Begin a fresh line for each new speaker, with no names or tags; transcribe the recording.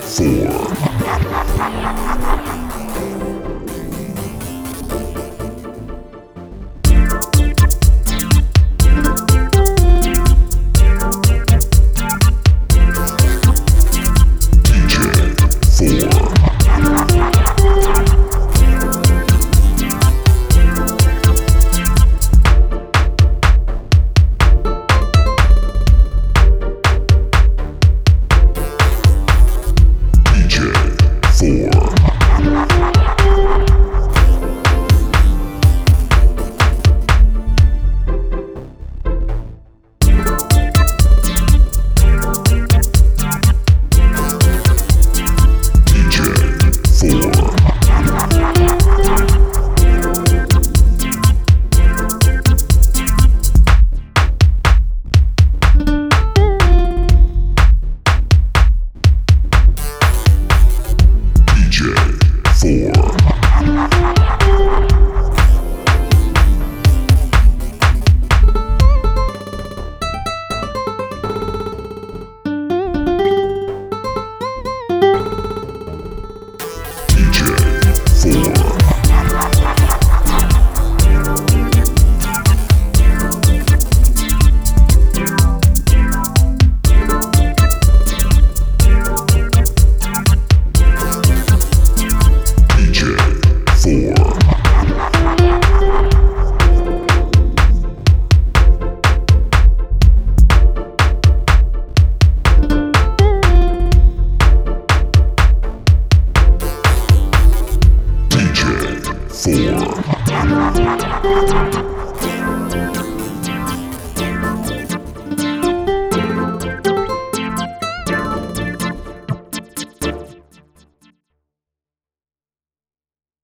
four. Thank you.